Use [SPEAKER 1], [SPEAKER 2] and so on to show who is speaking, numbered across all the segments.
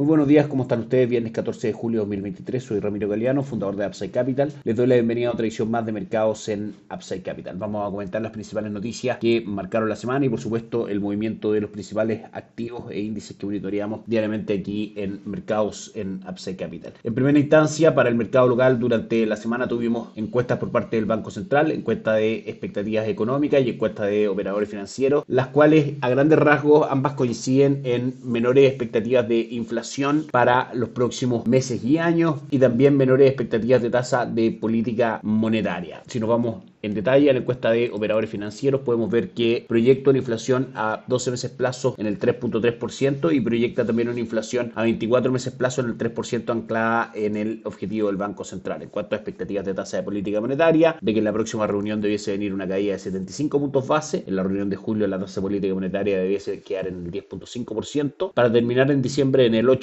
[SPEAKER 1] Muy buenos días, ¿cómo están ustedes? Viernes 14 de julio de 2023, soy Ramiro Galeano, fundador de Upside Capital. Les doy la bienvenida a otra edición más de mercados en Upside Capital. Vamos a comentar las principales noticias que marcaron la semana y por supuesto el movimiento de los principales activos e índices que monitoreamos diariamente aquí en mercados en Upside Capital. En primera instancia, para el mercado local, durante la semana tuvimos encuestas por parte del Banco Central, encuesta de expectativas económicas y encuesta de operadores financieros, las cuales a grandes rasgos ambas coinciden en menores expectativas de inflación para los próximos meses y años y también menores expectativas de tasa de política monetaria. Si nos vamos en detalle a la encuesta de operadores financieros podemos ver que proyecta una inflación a 12 meses plazo en el 3.3% y proyecta también una inflación a 24 meses plazo en el 3% anclada en el objetivo del Banco Central. En cuanto a expectativas de tasa de política monetaria, de que en la próxima reunión debiese venir una caída de 75 puntos base, en la reunión de julio la tasa de política monetaria debiese quedar en el 10.5%, para terminar en diciembre en el 8%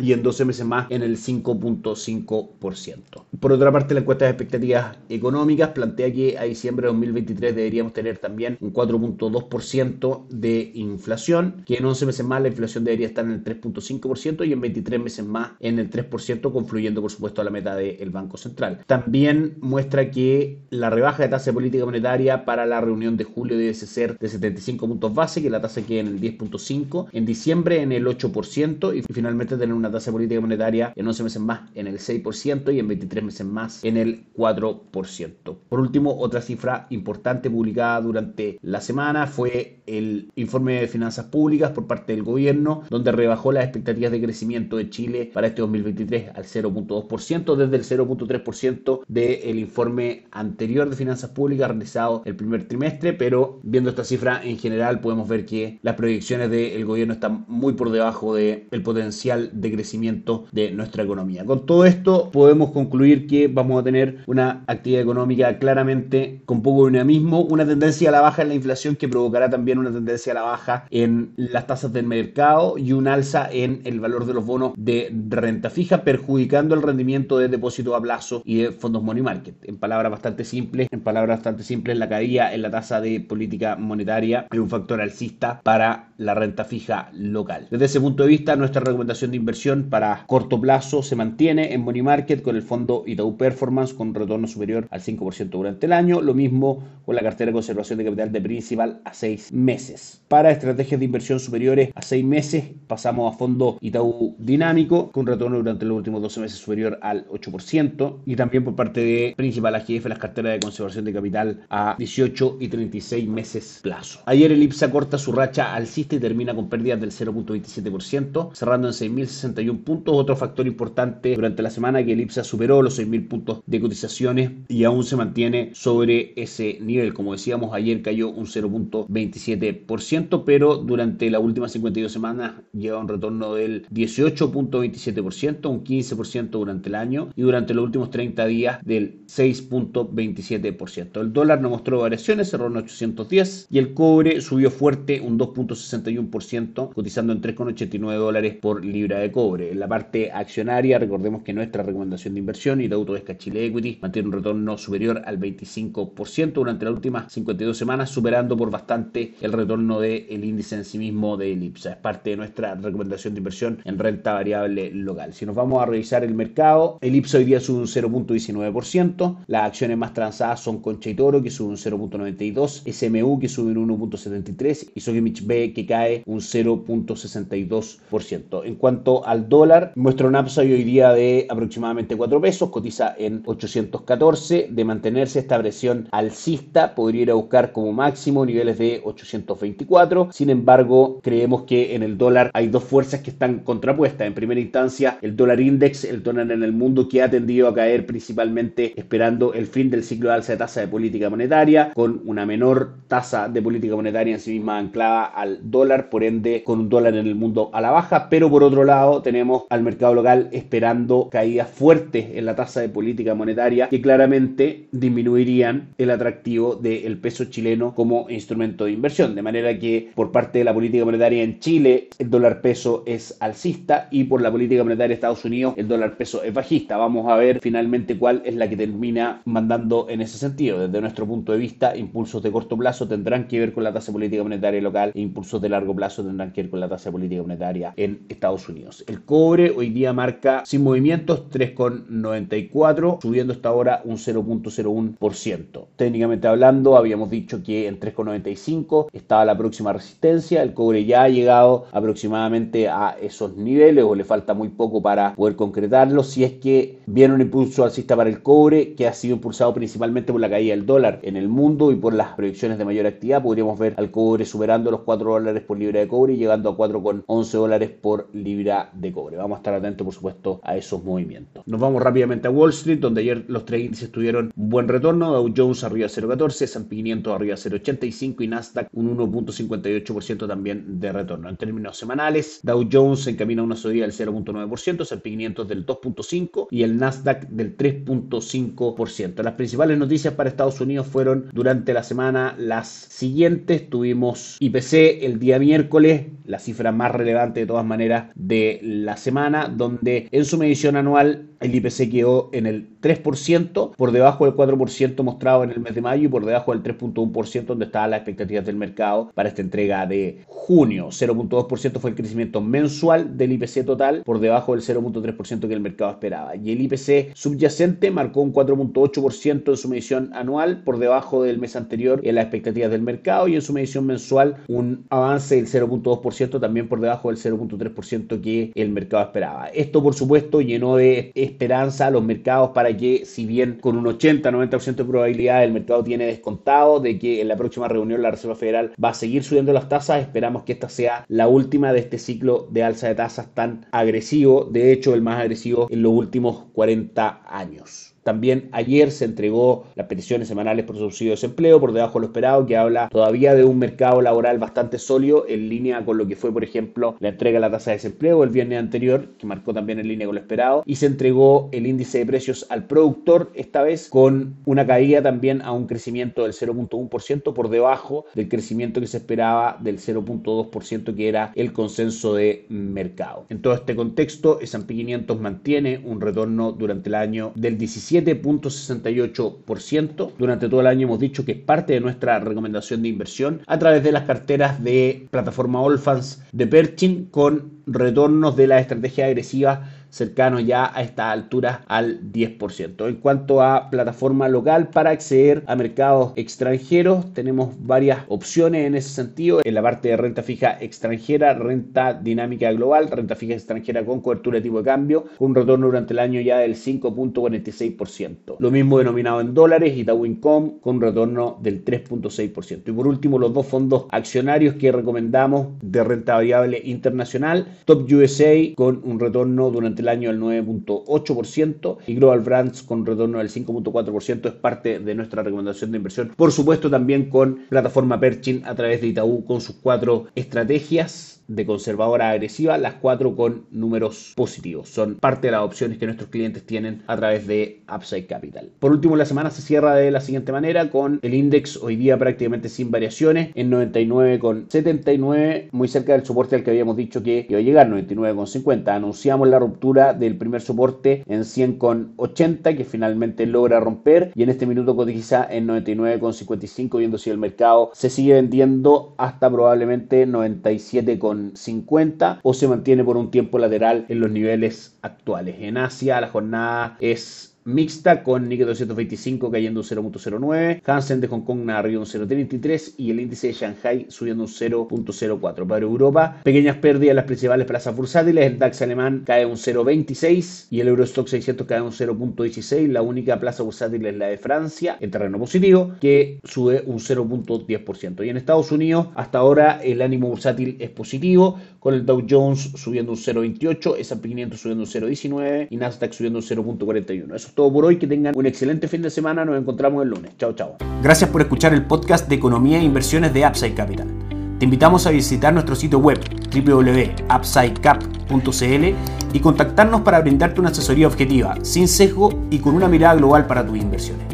[SPEAKER 1] y en 12 meses más en el 5.5%. Por otra parte, la encuesta de expectativas económicas plantea que a diciembre de 2023 deberíamos tener también un 4.2% de inflación, que en 11 meses más la inflación debería estar en el 3.5% y en 23 meses más en el 3%, confluyendo por supuesto a la meta del Banco Central. También muestra que la rebaja de tasa de política monetaria para la reunión de julio debe ser de 75 puntos base, que la tasa quede en el 10.5%, en diciembre en el 8% y finalmente tener una tasa de política monetaria en 11 meses más en el 6% y en 23 meses más en el 4%. Por último, otra cifra importante publicada durante la semana fue el informe de finanzas públicas por parte del gobierno, donde rebajó las expectativas de crecimiento de Chile para este 2023 al 0.2%, desde el 0.3% del informe anterior de finanzas públicas realizado el primer trimestre, pero viendo esta cifra en general podemos ver que las proyecciones del gobierno están muy por debajo del potencial de crecimiento de nuestra economía. Con todo esto podemos concluir que vamos a tener una actividad económica claramente con poco dinamismo, una tendencia a la baja en la inflación que provocará también una tendencia a la baja en las tasas del mercado y un alza en el valor de los bonos de renta fija, perjudicando el rendimiento de depósitos a plazo y de fondos money market. En palabras bastante simples, en palabras bastante simples, la caída en la tasa de política monetaria es un factor alcista para la renta fija local. Desde ese punto de vista, nuestra recomendación de inversión para corto plazo se mantiene en money market con el fondo Itaú Performance con un retorno superior al 5% durante el año, lo mismo con la cartera de conservación de capital de principal a seis meses. Para estrategias de inversión superiores a seis meses, pasamos a fondo Itaú Dinámico, con retorno durante los últimos 12 meses superior al 8%, y también por parte de principal AGF, las carteras de conservación de capital a 18 y 36 meses plazo. Ayer el IPSA corta su racha alcista y termina con pérdidas del 0.27%, cerrando en 6.061 puntos. Otro factor importante durante la semana que el IPSA superó los 6.000 puntos de cotizaciones y aún se mantiene sobre ese nivel. Como decíamos, ayer cayó un 0.27%, pero durante las últimas 52 semanas lleva un retorno del 18.27%, un 15% durante el año y durante los últimos 30 días del 6.27%. El dólar no mostró variaciones, cerró en 810 y el cobre subió fuerte un 2.61%, cotizando en 3.89 dólares por libra de cobre. En la parte accionaria, recordemos que nuestra recomendación de inversión y de Autodesca Chile Equity mantiene un retorno superior al 20 25% durante las últimas 52 semanas, superando por bastante el retorno del índice en sí mismo de Elipsa. Es parte de nuestra recomendación de inversión en renta variable local. Si nos vamos a revisar el mercado, Elipsa hoy día sube un 0.19%, las acciones más transadas son Concha y Toro, que sube un 0.92%, SMU, que sube un 1.73% y Sogimich B, que cae un 0.62%. En cuanto al dólar, muestra un upside hoy día de aproximadamente 4 pesos, cotiza en 814, de mantenerse esta presión alcista podría ir a buscar como máximo niveles de 824. Sin embargo, creemos que en el dólar hay dos fuerzas que están contrapuestas. En primera instancia, el dólar index, el dólar en el mundo que ha tendido a caer principalmente esperando el fin del ciclo de alza de tasa de política monetaria, con una menor tasa de política monetaria en sí misma anclada al dólar, por ende con un dólar en el mundo a la baja, pero por otro lado tenemos al mercado local esperando caídas fuertes en la tasa de política monetaria que claramente disminuirían el atractivo del peso chileno como instrumento de inversión, de manera que por parte de la política monetaria en Chile el dólar peso es alcista y por la política monetaria de Estados Unidos el dólar peso es bajista. Vamos a ver finalmente cuál es la que termina mandando en ese sentido. Desde nuestro punto de vista, impulsos de corto plazo tendrán que ver con la tasa política monetaria local e impulsos de largo plazo tendrán que ver con la tasa política monetaria en Estados Unidos. El cobre hoy día marca sin movimientos 3,94, subiendo hasta ahora un 0.01%. Técnicamente hablando, habíamos dicho que en 3,95 estaba la próxima resistencia. El cobre ya ha llegado aproximadamente a esos niveles o le falta muy poco para poder concretarlo. Si es que viene un impulso alcista para el cobre que ha sido impulsado principalmente por la caída del dólar en el mundo y por las proyecciones de mayor actividad, podríamos ver al cobre superando los 4 dólares por libra de cobre y llegando a 4,11 dólares por libra de cobre. Vamos a estar atentos, por supuesto, a esos movimientos. Nos vamos rápidamente a Wall Street, donde ayer los tres índices tuvieron buen retorno. Dow Jones arriba 0,14, S&P 500 arriba 0,85 y Nasdaq un 1.58% también de retorno. En términos semanales, Dow Jones encamina una subida del 0.9%, S&P 500 del 2.5% y el Nasdaq del 3.5%. Las principales noticias para Estados Unidos fueron durante la semana las siguientes. Tuvimos IPC el día miércoles, la cifra más relevante de todas maneras de la semana, donde en su medición anual el IPC quedó en el 3%, por debajo del 4% mostrado en el mes de mayo y por debajo del 3.1% donde estaban las expectativas del mercado para esta entrega de junio. 0.2% fue el crecimiento mensual del IPC total, por debajo del 0.3% que el mercado esperaba. Y el IPC subyacente marcó un 4.8% en su medición anual, por debajo del mes anterior en las expectativas del mercado y en su medición mensual un avance del 0.2% también por debajo del 0.3% que el mercado esperaba. Esto por supuesto llenó de esperanza a los mercados para que si bien con un 80-90% de probabilidad el mercado tiene descontado de que en la próxima reunión la Reserva Federal va a seguir subiendo las tasas, esperamos que esta sea la última de este ciclo de alza de tasas tan agresivo, de hecho el más agresivo en los últimos 40 años. También ayer se entregó las peticiones semanales por subsidio de desempleo por debajo de lo esperado, que habla todavía de un mercado laboral bastante sólido en línea con lo que fue, por ejemplo, la entrega de la tasa de desempleo el viernes anterior, que marcó también en línea con lo esperado, y se entregó el índice de precios al productor, esta vez con una caída también a un crecimiento del 0.1% por debajo del crecimiento que se esperaba del 0.2% que era el consenso de mercado. En todo este contexto, S&P 500 mantiene un retorno durante el año del 17 7.68%. Durante todo el año hemos dicho que es parte de nuestra recomendación de inversión a través de las carteras de plataforma Allfans de Perchin con retornos de la estrategia agresiva cercano ya a esta altura al 10%. En cuanto a plataforma local para acceder a mercados extranjeros, tenemos varias opciones en ese sentido. En la parte de renta fija extranjera, renta dinámica global, renta fija extranjera con cobertura de tipo de cambio, con un retorno durante el año ya del 5.46%. Lo mismo denominado en dólares, Itaú Income con un retorno del 3.6%. Y por último, los dos fondos accionarios que recomendamos de renta variable internacional, Top USA con un retorno durante año del 9.8% y Global Brands con retorno del 5.4% es parte de nuestra recomendación de inversión. Por supuesto también con plataforma Perchin a través de Itaú con sus cuatro estrategias de conservadora agresiva, las cuatro con números positivos. Son parte de las opciones que nuestros clientes tienen a través de Upside Capital. Por último, la semana se cierra de la siguiente manera con el index hoy día prácticamente sin variaciones en 99,79, muy cerca del soporte al que habíamos dicho que iba a llegar, 99,50. Anunciamos la ruptura del primer soporte en 100,80 que finalmente logra romper y en este minuto cotiza en 99,55 viendo si el mercado se sigue vendiendo hasta probablemente 97, 50 o se mantiene por un tiempo lateral en los niveles actuales. En Asia la jornada es mixta con Nikkei 225 cayendo un 0.09, Hansen de Hong Kong arriba un 0.33 y el índice de Shanghai subiendo un 0.04. Para Europa, pequeñas pérdidas en las principales plazas bursátiles, el DAX alemán cae un 0.26 y el Eurostock 600 cae un 0.16, la única plaza bursátil es la de Francia, en terreno positivo, que sube un 0.10%. Y en Estados Unidos, hasta ahora el ánimo bursátil es positivo, con el Dow Jones subiendo un 0.28, S&P 500 subiendo un 0.19 y Nasdaq subiendo un 0.41. Eso todo por hoy. Que tengan un excelente fin de semana. Nos encontramos el lunes. Chao, chao.
[SPEAKER 2] Gracias por escuchar el podcast de Economía e Inversiones de Upside Capital.
[SPEAKER 1] Te invitamos a visitar nuestro sitio web www.upsidecap.cl y contactarnos para brindarte una asesoría objetiva, sin sesgo y con una mirada global para tus inversiones.